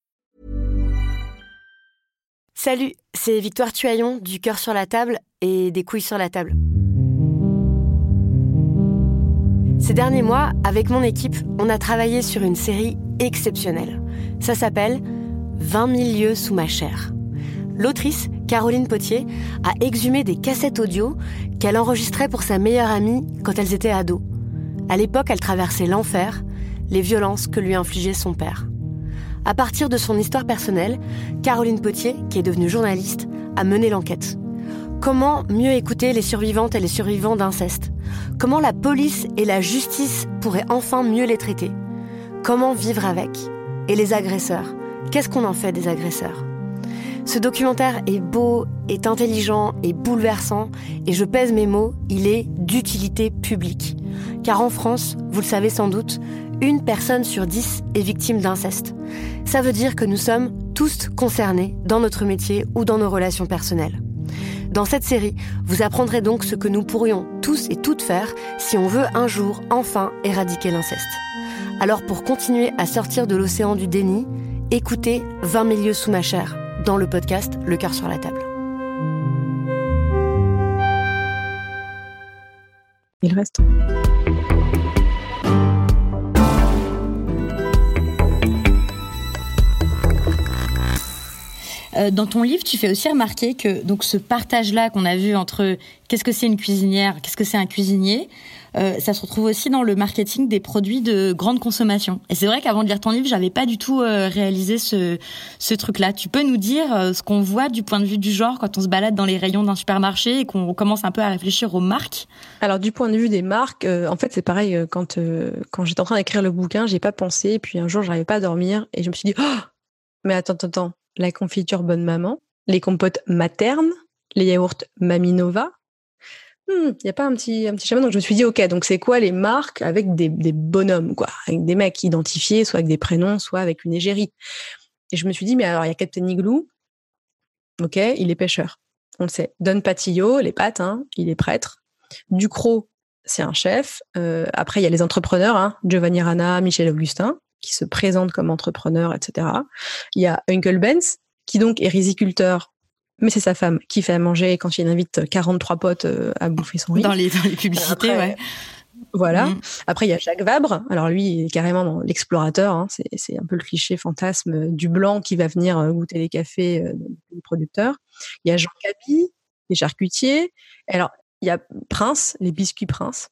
Salut, c'est Victoire Tuaillon du cœur sur la table et des couilles sur la table. Ces derniers mois, avec mon équipe, on a travaillé sur une série exceptionnelle. Ça s'appelle 20 000 lieux sous ma chair. L'autrice, Caroline Potier, a exhumé des cassettes audio qu'elle enregistrait pour sa meilleure amie quand elles étaient ados. À l'époque, elle traversait l'enfer, les violences que lui infligeait son père. À partir de son histoire personnelle, Caroline Potier, qui est devenue journaliste, a mené l'enquête. Comment mieux écouter les survivantes et les survivants d'inceste? Comment la police et la justice pourraient enfin mieux les traiter? Comment vivre avec? Et les agresseurs? Qu'est-ce qu'on en fait des agresseurs? Ce documentaire est beau, est intelligent et bouleversant, et je pèse mes mots, il est d'utilité publique. Car en France, vous le savez sans doute, une personne sur dix est victime d'inceste. Ça veut dire que nous sommes tous concernés dans notre métier ou dans nos relations personnelles. Dans cette série, vous apprendrez donc ce que nous pourrions tous et toutes faire si on veut un jour enfin éradiquer l'inceste. Alors pour continuer à sortir de l'océan du déni, écoutez 20 milieux sous ma chair dans le podcast Le cœur sur la table. Il reste. Euh, dans ton livre, tu fais aussi remarquer que donc ce partage-là qu'on a vu entre qu'est-ce que c'est une cuisinière, qu'est-ce que c'est un cuisinier, euh, ça se retrouve aussi dans le marketing des produits de grande consommation. Et c'est vrai qu'avant de lire ton livre, j'avais pas du tout euh, réalisé ce, ce truc-là. Tu peux nous dire ce qu'on voit du point de vue du genre quand on se balade dans les rayons d'un supermarché et qu'on commence un peu à réfléchir aux marques? Alors du point de vue des marques, en fait c'est pareil. quand quand j'étais en train d'écrire le bouquin, j'ai pas pensé. Et puis un jour, j'arrivais pas à dormir et je me suis dit, oh mais attends, attends, attends la confiture Bonne Maman, les compotes maternes, les yaourts Maminova. Il hmm, n'y a pas un petit, un petit chemin. Donc je me suis dit, ok, donc c'est quoi les marques avec des, bonhommes, quoi, avec des mecs identifiés, soit avec des prénoms, soit avec une égérie. Et je me suis dit, mais alors il y a Captain Igloo, ok, il est pêcheur, on le sait. Don Patillo, les pattes, hein, il est prêtre. Ducrot, c'est un chef. Euh, après, il y a les entrepreneurs, hein, Giovanni Rana, Michel Augustin qui se présente comme entrepreneur, etc. Il y a Uncle Benz, qui donc est riziculteur, mais c'est sa femme qui fait à manger quand il invite 43 potes euh, à bouffer son riz. Dans les, publicités, ouais. Voilà. Mm. Après, il y a Jacques Vabre. Alors lui, il est carrément dans l'explorateur. Hein. C'est un peu le cliché fantasme du blanc qui va venir euh, goûter les cafés euh, des producteurs. Il y a Jean Cabi, les charcutiers. Alors, il y a Prince, les biscuits Prince.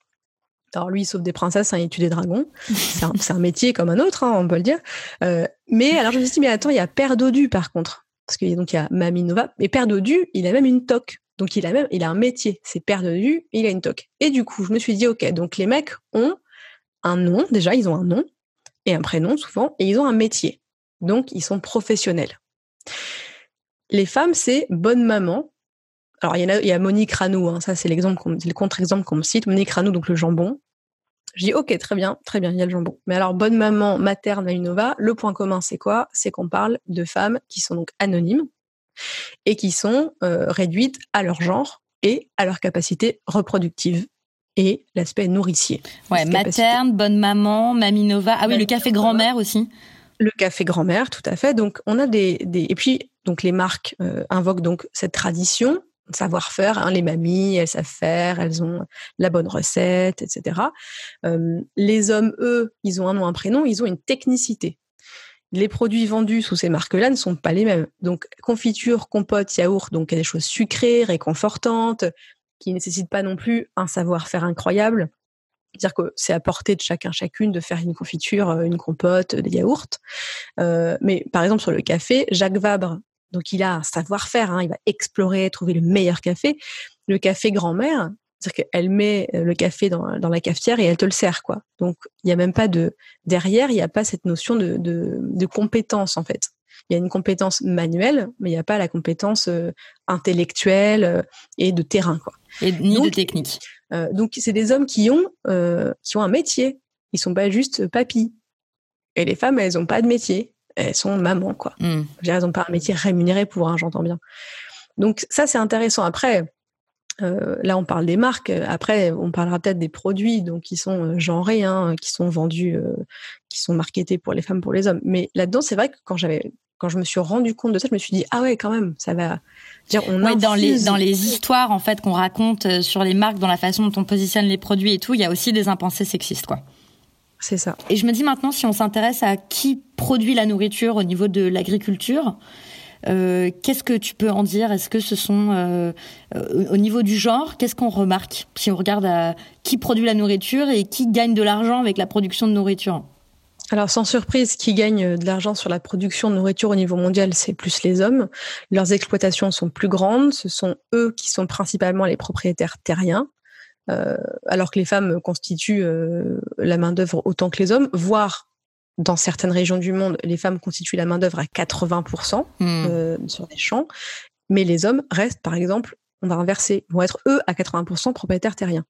Alors lui, il sauve des princesses, hein, il tue des dragons. C'est un, métier comme un autre, hein, on peut le dire. Euh, mais alors je me suis dit, mais attends, il y a Père Dodu par contre. Parce que donc il y a Mamie Nova. Et Père Dodu, il a même une toque. Donc il a même, il a un métier. C'est Père Dodu, il a une toque. Et du coup, je me suis dit, ok, donc les mecs ont un nom, déjà, ils ont un nom et un prénom souvent, et ils ont un métier. Donc ils sont professionnels. Les femmes, c'est bonne maman, alors, il y, a, il y a Monique Ranou, hein, ça c'est l'exemple, le contre-exemple qu'on me cite. Monique Ranou, donc le jambon. Je dis, ok, très bien, très bien, il y a le jambon. Mais alors, bonne maman materne à Innova, le point commun, c'est quoi? C'est qu'on parle de femmes qui sont donc anonymes et qui sont euh, réduites à leur genre et à leur capacité reproductive et l'aspect nourricier. Ouais, materne, bonne maman, mamie Nova. Ah oui, le café grand-mère aussi. Le café grand-mère, tout à fait. Donc, on a des, des... et puis donc les marques euh, invoquent donc cette tradition, savoir-faire. Hein, les mamies, elles savent faire, elles ont la bonne recette, etc. Les hommes, eux, ils ont un nom, un prénom, ils ont une technicité. Les produits vendus sous ces marques-là ne sont pas les mêmes. Donc, confiture, compote, yaourt, donc des choses sucrées, réconfortantes, qui nécessitent pas non plus un savoir-faire incroyable. C'est-à-dire que c'est à portée de chacun, chacune de faire une confiture, euh, une compote, des yaourts. Euh, mais par exemple, sur le café, Jacques Vabre, donc il a un savoir-faire, hein, il va explorer, trouver le meilleur café. Le café grand-mère, c'est-à-dire qu'elle met euh, le café dans, dans, la cafetière et elle te le sert, quoi. Donc il n'y a même pas de derrière, il n'y a pas cette notion de, de, de, compétence en fait. Il y a une compétence manuelle, mais il n'y a pas la compétence euh, intellectuelle euh, et de terrain, quoi. Et ni de technique. Euh, donc c'est des hommes qui ont qui ont un métier. Ils sont pas juste papis. Et les femmes, elles ont pas de métier elles sont mamans, quoi. Mm. Elles n'ont pas un métier rémunéré pour un, j'entends bien. Donc ça, c'est intéressant. Après, euh, là, on parle des marques. Après, on parlera peut-être des produits, donc qui sont euh, genrés, hein, qui sont vendus, euh, qui sont marketés pour les femmes, pour les hommes. Mais là-dedans, c'est vrai que quand j'avais quand je me suis rendu compte de ça, je me suis dit ah ouais quand même ça va dire on ouais, dans les dans les histoires en fait qu'on raconte sur les marques, dans la façon dont on positionne les produits et tout, il y a aussi des impensés sexistes quoi. C'est ça. Et je me dis maintenant, si on s'intéresse à qui produit la nourriture au niveau de l'agriculture, euh, qu'est-ce que tu peux en dire? Est-ce que ce sont euh, euh, au niveau du genre Qu'est-ce qu'on remarque? Si on regarde à qui produit la nourriture et qui gagne de l'argent avec la production de nourriture alors sans surprise, qui gagne de l'argent sur la production de nourriture au niveau mondial, c'est plus les hommes. Leurs exploitations sont plus grandes, ce sont eux qui sont principalement les propriétaires terriens. Euh, alors que les femmes constituent euh, la main-d'œuvre autant que les hommes, voire dans certaines régions du monde, les femmes constituent la main-d'œuvre à 80% hmm. euh, sur des champs, mais les hommes restent, par exemple, on va inverser, vont être eux à 80% propriétaires terriens.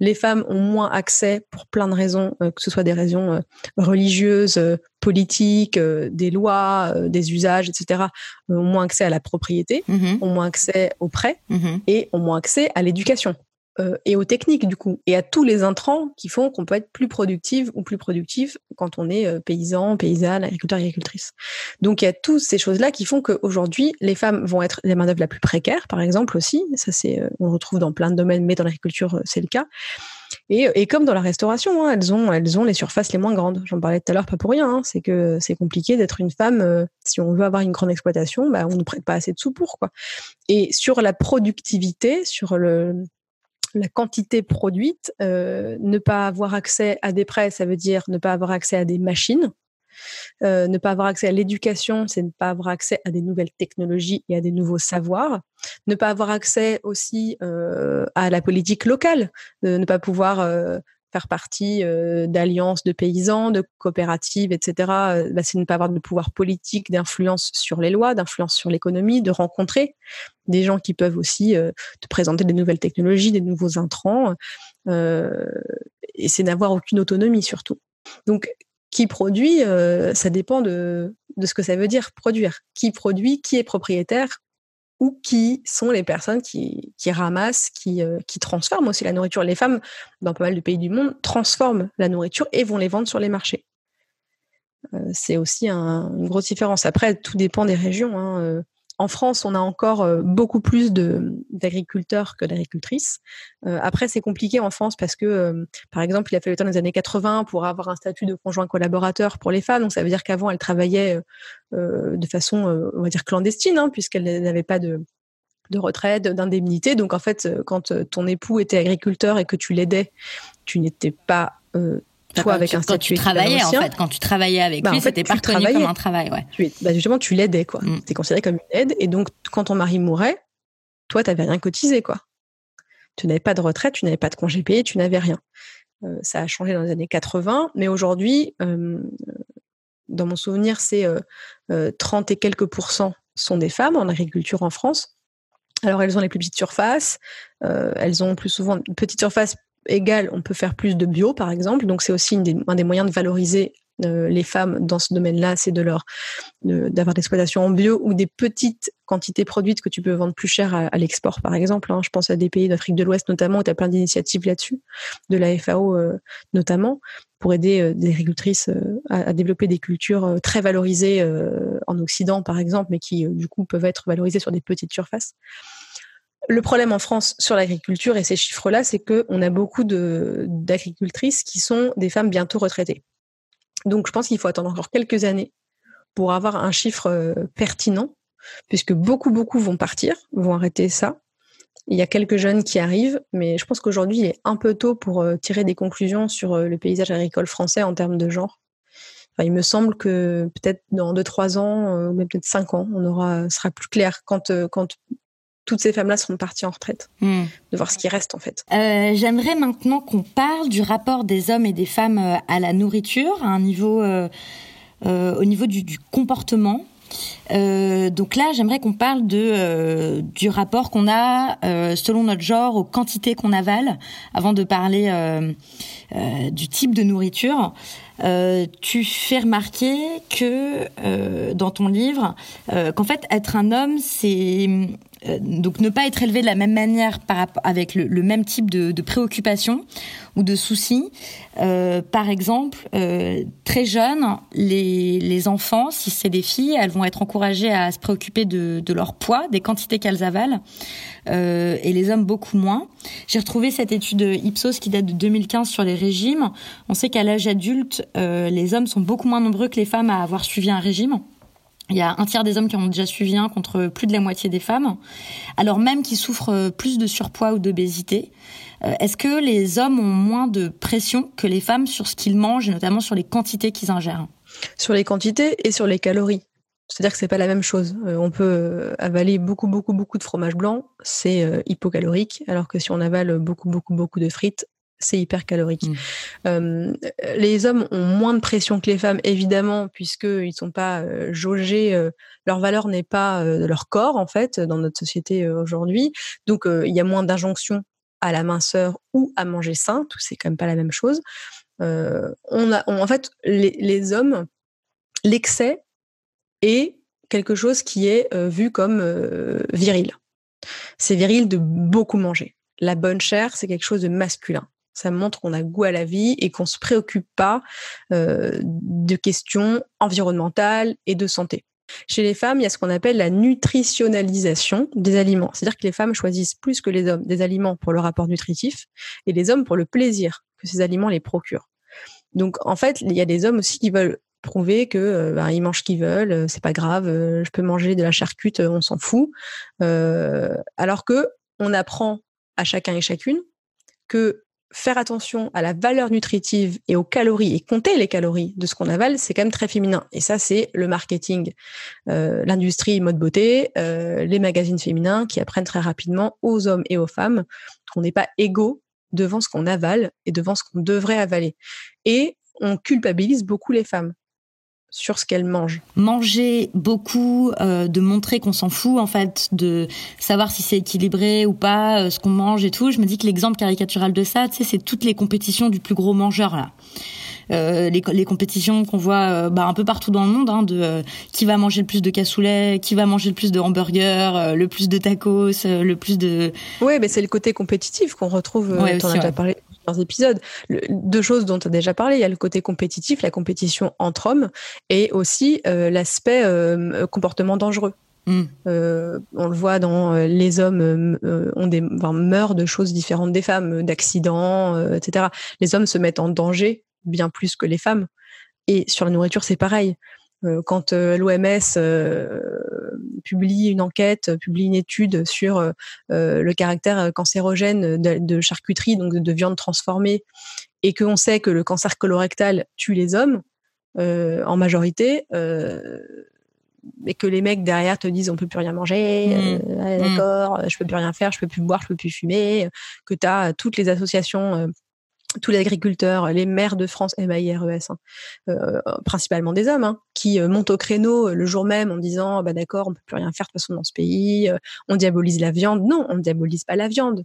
Les femmes ont moins accès pour plein de raisons, que ce soit des raisons religieuses, politiques, des lois, des usages, etc. ont moins accès à la propriété, mm-hmm. ont moins accès aux prêts mm-hmm. et ont moins accès à l'éducation. Euh, et aux techniques du coup, et à tous les intrants qui font qu'on peut être plus productif ou plus productif quand on est euh, paysan, paysanne, agriculteur, agricultrice. Donc il y a toutes ces choses-là qui font qu'aujourd'hui, les femmes vont être les main-d'œuvre la plus précaire, par exemple aussi. Ça c'est, euh, on retrouve dans plein de domaines, mais dans l'agriculture c'est le cas. Et, et, comme dans la restauration, hein, elles ont elles ont les surfaces les moins grandes. J'en parlais tout à l'heure, pas pour rien. Hein, c'est que c'est compliqué d'être une femme. si on veut avoir une grande exploitation, bah, on ne prête pas assez de sous pour quoi. Et sur la productivité, sur le la quantité produite, euh, ne pas avoir accès à des prêts, ça veut dire ne pas avoir accès à des machines. Euh, ne pas avoir accès à l'éducation, c'est ne pas avoir accès à des nouvelles technologies et à des nouveaux savoirs. Ne pas avoir accès aussi euh, à la politique locale, ne pas pouvoir faire partie euh, d'alliances de paysans, de coopératives, etc. Euh, bah, c'est ne pas avoir de pouvoir politique, d'influence sur les lois, d'influence sur l'économie, de rencontrer des gens qui peuvent aussi euh, te présenter des nouvelles technologies, des nouveaux intrants. et c'est n'avoir aucune autonomie surtout. Donc, qui produit, ça dépend de, de ce que ça veut dire produire. Qui produit, qui est propriétaire, ou qui sont les personnes qui, ramassent, qui, euh, qui transforment aussi la nourriture. Les femmes, dans pas mal de pays du monde, transforment la nourriture et vont les vendre sur les marchés. Euh, c'est aussi un, une grosse différence. Après, tout dépend des régions. Hein. En France, on a encore euh, beaucoup plus d'agriculteurs que d'agricultrices. Euh, après, c'est compliqué en France parce que, euh, par exemple, il a fallu le temps des années 80 pour avoir un statut de conjoint collaborateur pour les femmes. Donc, ça veut dire qu'avant, elles travaillaient de façon, on va dire, clandestine, hein, puisqu'elles n'avaient pas de retraite, d'indemnité. Donc, en fait, quand ton époux était agriculteur et que tu l'aidais, tu n'étais pas toi avec un statut quand tu travaillais en fait quand tu travaillais avec bah, lui c'était pas reconnu comme un travail ouais. Tu, bah, justement tu l'aidais quoi. Mm. considéré comme une aide et donc quand ton mari mourait toi tu n'avais rien cotisé quoi. Tu n'avais pas de retraite tu n'avais pas de congé payé tu n'avais rien. Euh, ça a changé dans les années 80 mais aujourd'hui euh, dans mon souvenir c'est euh, 30 euh, et quelques pourcents sont des femmes en agriculture en France. Alors elles ont les plus petites surfaces elles ont plus souvent une petite surface on peut faire plus de bio, par exemple. Donc, c'est aussi un des moyens de valoriser euh, les femmes dans ce domaine-là, c'est de leur d'avoir l'exploitation en bio ou des petites quantités produites que tu peux vendre plus cher à, l'export, par exemple. Hein. Je pense à des pays d'Afrique de l'Ouest notamment, où tu as plein d'initiatives là-dessus, de la FAO euh, notamment, pour aider euh, des agricultrices à, développer des cultures très valorisées en Occident, par exemple, mais qui du coup peuvent être valorisées sur des petites surfaces. Le problème en France sur l'agriculture et ces chiffres-là, c'est qu'on a beaucoup d'agricultrices qui sont des femmes bientôt retraitées. Donc, je pense qu'il faut attendre encore quelques années pour avoir un chiffre euh, pertinent, puisque beaucoup, beaucoup vont partir, vont arrêter ça. Il y a quelques jeunes qui arrivent, mais je pense qu'aujourd'hui, il est un peu tôt pour euh, tirer des conclusions sur euh, le paysage agricole français en termes de genre. il me semble que peut-être dans 2-3 ans, ou même peut-être 5 ans, on aura, sera plus clair quand, quand toutes ces femmes-là seront parties en retraite, hmm. de voir ce qui reste en fait. Euh, j'aimerais maintenant qu'on parle du rapport des hommes et des femmes euh, à la nourriture, à un niveau, euh, au niveau du, du comportement. donc là, j'aimerais qu'on parle de du rapport qu'on a selon notre genre aux quantités qu'on avale, avant de parler du type de nourriture. Tu fais remarquer que dans ton livre, qu'en fait, être un homme, c'est euh, donc ne pas être élevé de la même manière avec le, même type de, de préoccupation ou de soucis. Euh, par exemple, euh, très jeunes, les, enfants, si c'est des filles, elles vont être encouragées à se préoccuper de leur poids, des quantités qu'elles avalent, euh, et les hommes beaucoup moins. J'ai retrouvé cette étude Ipsos qui date de 2015 sur les régimes. On sait qu'à l'âge adulte, euh, les hommes sont beaucoup moins nombreux que les femmes à avoir suivi un régime. Il y a un tiers des hommes qui ont déjà suivi un contre plus de la moitié des femmes, alors même qu'ils souffrent plus de surpoids ou d'obésité. Euh, est-ce que les hommes ont moins de pression que les femmes sur ce qu'ils mangent et notamment sur les quantités qu'ils ingèrent? Sur les quantités et sur les calories. C'est-à-dire que c'est pas la même chose. Euh, on peut euh, avaler beaucoup, beaucoup, beaucoup de fromage blanc, c'est hypocalorique, alors que si on avale beaucoup, beaucoup, beaucoup de frites, c'est hyper calorique. Mmh. Euh, les hommes ont moins de pression que les femmes, évidemment, puisqu'ils ne sont pas euh, jaugés, euh, leur valeur n'est pas leur corps, en fait, dans notre société aujourd'hui. Donc, il y a moins d'injonctions à la minceur ou à manger sain, tout c'est quand même pas la même chose. on a, en fait, les, les hommes, l'excès est quelque chose qui est vu comme viril. C'est viril de beaucoup manger. La bonne chair, c'est quelque chose de masculin. Ça montre qu'on a goût à la vie et qu'on se préoccupe pas euh, de questions environnementales et de santé. Chez les femmes, il y a ce qu'on appelle la nutritionnalisation des aliments. C'est-à-dire que les femmes choisissent plus que les hommes des aliments pour le rapport nutritif et les hommes pour le plaisir que ces aliments les procurent. Donc, en fait, il y a des hommes aussi qui veulent prouver que euh, ben, ils mangent ce qu'ils veulent, euh, c'est pas grave, je peux manger de la charcute, on s'en fout. alors que on apprend à chacun et chacune que faire attention à la valeur nutritive et aux calories et compter les calories de ce qu'on avale, c'est quand même très féminin. Et ça, c'est le marketing, euh, l'industrie mode beauté, euh, les magazines féminins qui apprennent très rapidement aux hommes et aux femmes qu'on n'est pas égaux devant ce qu'on avale et devant ce qu'on devrait avaler. Et on culpabilise beaucoup les femmes sur ce qu'elle mange. Manger beaucoup, euh, de montrer qu'on s'en fout en fait, de savoir si c'est équilibré ou pas, euh, ce qu'on mange et tout. Je me dis que l'exemple caricatural de ça, tu sais, c'est toutes les compétitions du plus gros mangeur là. Euh, les, les, compétitions qu'on voit bah, un peu partout dans le monde, hein, de qui va manger le plus de cassoulet, qui va manger le plus de hamburgers, le plus de tacos, le plus de. Oui, mais c'est le côté compétitif qu'on retrouve. Ouais, as déjà parlé épisodes. deux choses dont tu as déjà parlé, il y a le côté compétitif, la compétition entre hommes, et aussi euh, l'aspect euh, comportement dangereux. Mm. Euh, on le voit dans les hommes ont des, meurent de choses différentes des femmes, d'accidents, etc. Les hommes se mettent en danger bien plus que les femmes. Et sur la nourriture, c'est pareil. Quand l'OMS publie une enquête, publie une étude sur euh, euh, le caractère cancérogène de, charcuterie, donc de, viande transformée, et qu'on sait que le cancer colorectal tue les hommes euh, en majorité, et que les mecs derrière te disent on peut plus rien manger, mmh. mmh. d'accord, je peux plus rien faire, je peux plus boire, je peux plus fumer, que tu as toutes les associations tous les agriculteurs, les maires de France, M-A-I-R-E-S, hein, euh, principalement des hommes, hein, qui euh, montent au créneau euh, le jour même en disant bah d'accord, on peut plus rien faire de toute façon dans ce pays, on diabolise la viande. Non, on ne diabolise pas la viande.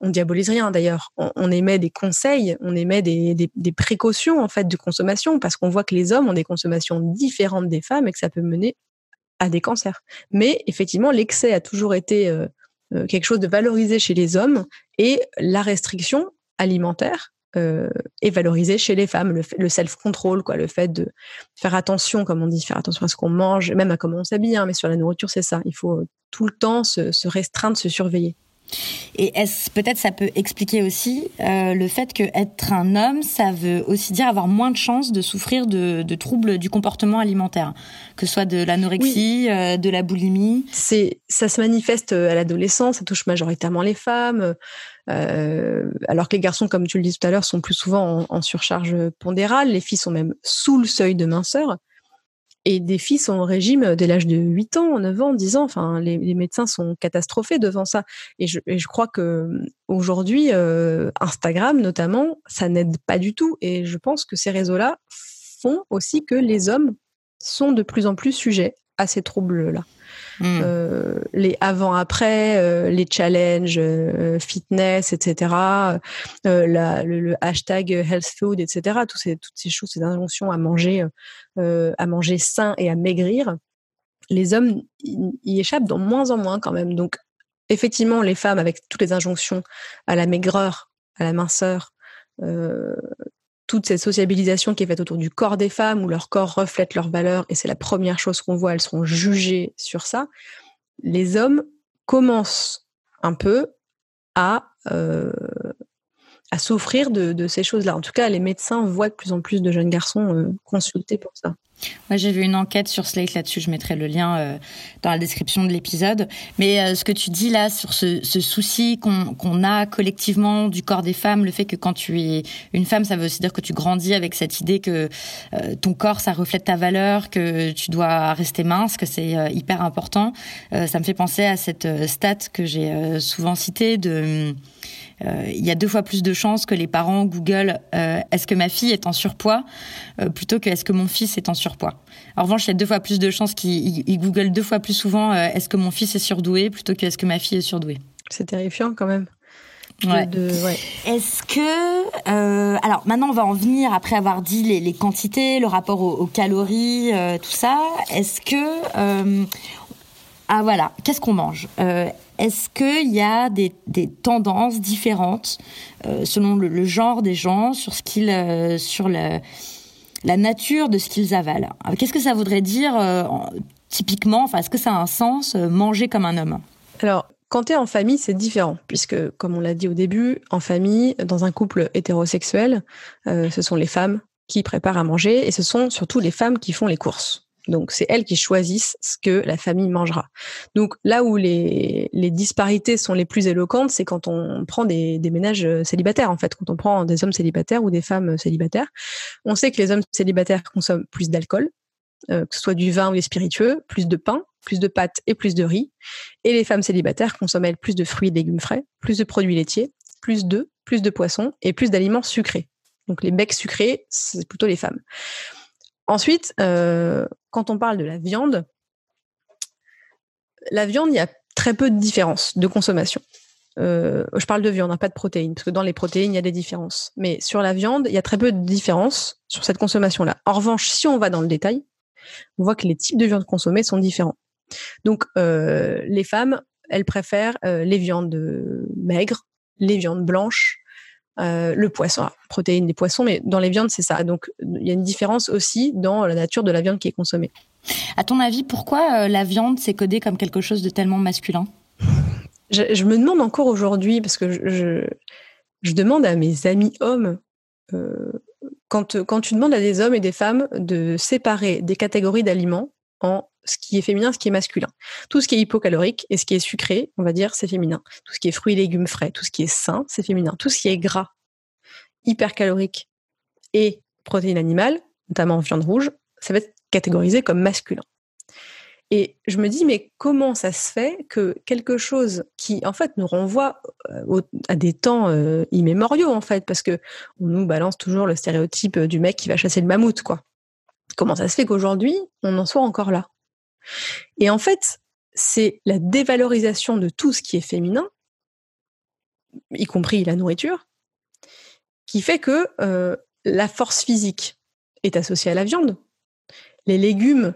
on diabolise rien d'ailleurs. On, émet des conseils, on émet des, précautions en fait de consommation parce qu'on voit que les hommes ont des consommations différentes des femmes et que ça peut mener à des cancers. Mais effectivement, l'excès a toujours été euh, euh, quelque chose de valorisé chez les hommes et la restriction alimentaire euh, est valorisée chez les femmes. Le, self-control, quoi, le fait de faire attention, comme on dit, faire attention à ce qu'on mange, même à comment on s'habille. Hein, mais sur la nourriture, c'est ça. Il faut tout le temps se, se restreindre, se surveiller. Et est-ce peut-être ça peut expliquer aussi euh, le fait que être un homme, ça veut aussi dire avoir moins de chances de souffrir de, troubles du comportement alimentaire, que ce soit de l'anorexie, euh, de la boulimie. C'est ça se manifeste à l'adolescence, ça touche majoritairement les femmes. Euh, alors que les garçons, comme tu le dis tout à l'heure, sont plus souvent en, surcharge pondérale. Les filles sont même sous le seuil de minceur. Et des filles sont au régime dès l'âge de 8 ans, 9 ans, 10 ans. Enfin, les, médecins sont catastrophés devant ça. Et je, je crois que aujourd'hui, euh, Instagram notamment, ça n'aide pas du tout. Et je pense que ces réseaux-là font aussi que les hommes sont de plus en plus sujets à ces troubles-là. Hmm. Euh, les avant-après, euh, les challenges euh, fitness, etc., la, le, hashtag health food, etc., tous ces, toutes ces choses, ces injonctions à manger, à manger sain et à maigrir, les hommes y, échappent de moins en moins quand même. Donc, effectivement, les femmes, avec toutes les injonctions à la maigreur, à la minceur, toute cette sociabilisation qui est faite autour du corps des femmes, où leur corps reflète leurs valeurs, et c'est la première chose qu'on voit, elles seront jugées sur ça, les hommes commencent un peu à, euh, à souffrir de, ces choses-là. En tout cas, les médecins voient de plus en plus de jeunes garçons euh, consultés pour ça. Moi, j'ai vu une enquête sur Slate là-dessus. Je mettrai le lien euh, dans la description de l'épisode. Mais euh, ce que tu dis là sur ce, ce souci qu'on a collectivement du corps des femmes, le fait que quand tu es une femme, ça veut aussi dire que tu grandis avec cette idée que euh, ton corps, ça reflète ta valeur, que tu dois rester mince, que c'est hyper important. ça me fait penser à cette stat que j'ai souvent citée de euh, il y a deux fois plus de chances que les parents googlent euh, est-ce que ma fille est en surpoids euh, plutôt que est-ce que mon fils est en surpoids. En revanche, il y a deux fois plus de chances qu'ils googlent deux fois plus souvent est-ce que mon fils est surdoué plutôt que est-ce que ma fille est surdouée. C'est terrifiant quand même. Ouais. Est-ce que alors maintenant on va en venir après avoir dit les, quantités, le rapport aux, calories, tout ça. Est-ce que ah voilà, qu'est-ce qu'on mange? Est-ce qu'il y a des, tendances différentes euh, selon le, genre des gens sur ce qu'ils, euh, sur la, nature de ce qu'ils avalent? Qu'est-ce que ça voudrait dire euh, typiquement? Enfin, est-ce que ça a un sens manger comme un homme? Alors, quand tu es en famille, c'est différent, puisque, comme on l'a dit au début, en famille, dans un couple hétérosexuel, ce sont les femmes qui préparent à manger et ce sont surtout les femmes qui font les courses. Donc c'est elles qui choisissent ce que la famille mangera. Donc là où les, disparités sont les plus éloquentes, c'est quand on prend des, des, ménages euh, célibataires, en fait, quand on prend des hommes célibataires ou des femmes euh, célibataires. On sait que les hommes célibataires consomment plus d'alcool, euh, que ce soit du vin ou des spiritueux, plus de pain, plus de pâtes et plus de riz. Et les femmes célibataires consomment elles plus de fruits et légumes frais, plus de produits laitiers, plus d'œufs, plus de poissons et plus d'aliments sucrés. Donc les becs sucrés, c'est plutôt les femmes. Ensuite, euh, quand on parle de la viande, la viande, il y a très peu de différences de consommation. Euh, je parle de viande, hein, pas de protéines, parce que dans les protéines, il y a des différences. Mais sur la viande, il y a très peu de différences sur cette consommation-là. En revanche, si on va dans le détail, on voit que les types de viande consommées sont différents. Donc, euh, les femmes, elles préfèrent les viandes maigres, les viandes blanches, euh, le poisson, protéines des poissons, mais dans les viandes, c'est ça. Donc, il y a une différence aussi dans la nature de la viande qui est consommée. À ton avis, pourquoi euh, la viande s'est codée comme quelque chose de tellement masculin? Je, me demande encore aujourd'hui, parce que je, je, demande à mes amis hommes, euh, quand, quand tu demandes à des hommes et des femmes de séparer des catégories d'aliments en ce qui est féminin, ce qui est masculin. Tout ce qui est hypocalorique et ce qui est sucré, on va dire, c'est féminin. Tout ce qui est fruits et légumes frais, tout ce qui est sain, c'est féminin. Tout ce qui est gras, hypercalorique et protéines animales, notamment viande rouge, ça va être catégorisé comme masculin. Et je me dis, mais comment ça se fait que quelque chose qui, en fait, nous renvoie euh, à des temps euh, immémoriaux, en fait, parce que on nous balance toujours le stéréotype du mec qui va chasser le mammouth, quoi. Comment ça se fait qu'aujourd'hui, on en soit encore là? Et en fait, c'est la dévalorisation de tout ce qui est féminin y compris la nourriture, qui fait que euh, la force physique est associée à la viande. Les légumes,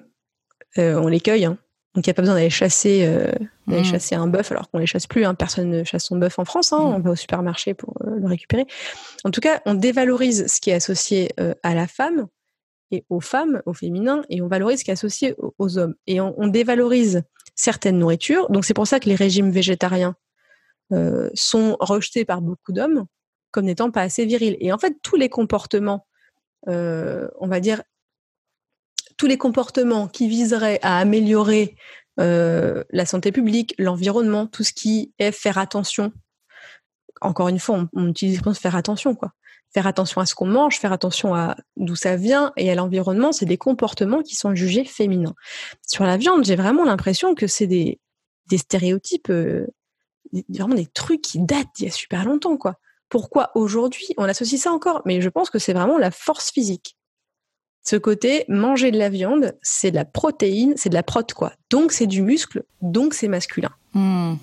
euh, on les cueille, hein. donc il n'y a pas besoin d'aller chasser, euh, Mm. chasser un bœuf, alors qu'on les chasse plus. hein. Personne ne chasse son bœuf en France. hein. Mm. On va au supermarché pour le récupérer. En tout cas, on dévalorise ce qui est associé à la femme et aux femmes, au féminin, et on valorise ce qui est associé aux, hommes. Et on, on dévalorise certaines nourritures. Donc c'est pour ça que les régimes végétariens euh, sont rejetés par beaucoup d'hommes comme n'étant pas assez virils. Et en fait, tous les comportements, euh, on va dire, tous les comportements qui viseraient à améliorer euh, la santé publique, l'environnement, tout ce qui est faire attention. Encore une fois, on, on utilise l'expression faire attention, quoi. Faire attention à ce qu'on mange, faire attention à d'où ça vient et à l'environnement, c'est des comportements qui sont jugés féminins. Sur la viande, j'ai vraiment l'impression que c'est des, des stéréotypes, euh, vraiment des trucs qui datent d'il y a super longtemps, quoi. Pourquoi aujourd'hui on associe ça encore? Mais je pense que c'est vraiment la force physique. Ce côté, manger de la viande, c'est de la protéine, c'est de la prot, quoi. Donc c'est du muscle, donc c'est masculin. Hmm.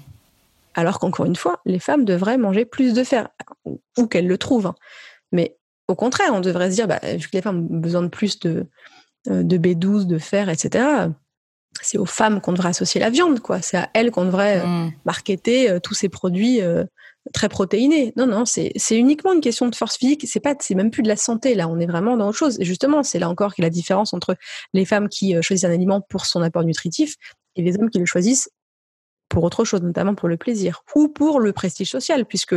Alors qu'encore une fois, les femmes devraient manger plus de fer, ou, ou qu'elles le trouvent. hein. Mais au contraire, on devrait se dire, bah, vu que les femmes ont besoin de plus de, euh, de B12, de fer, etc., c'est aux femmes qu'on devrait associer la viande, quoi. C'est à elles qu'on devrait euh, Hmm. marketer euh, tous ces produits très protéinés. Non, non, c'est uniquement une question de force physique. C'est pas, c'est même plus de la santé. Là, on est vraiment dans autre chose. Et justement, c'est là encore qu'il y a la différence entre les femmes qui choisissent un aliment pour son apport nutritif et les hommes qui le choisissent pour autre chose, notamment pour le plaisir ou pour le prestige social, puisque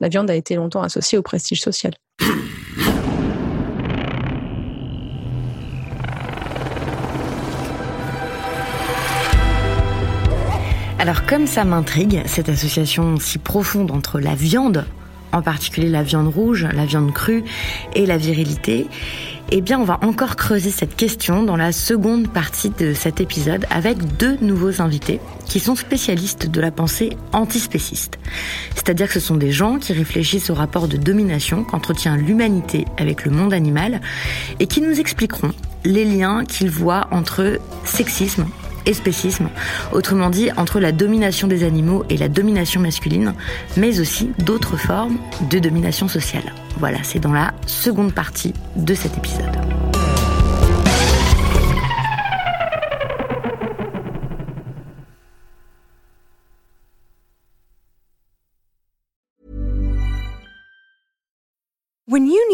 la viande a été longtemps associée au prestige social. Alors comme ça m'intrigue, cette association si profonde entre la viande, en particulier la viande rouge, la viande crue et la virilité, eh bien on va encore creuser cette question dans la seconde partie de cet épisode avec deux nouveaux invités qui sont spécialistes de la pensée antispéciste. C'est-à-dire que ce sont des gens qui réfléchissent au rapport de domination qu'entretient l'humanité avec le monde animal et qui nous expliqueront les liens qu'ils voient entre sexisme, spécisme, autrement dit entre la domination des animaux et la domination masculine, mais aussi d'autres formes de domination sociale. Voilà, c'est dans la seconde partie de cet épisode.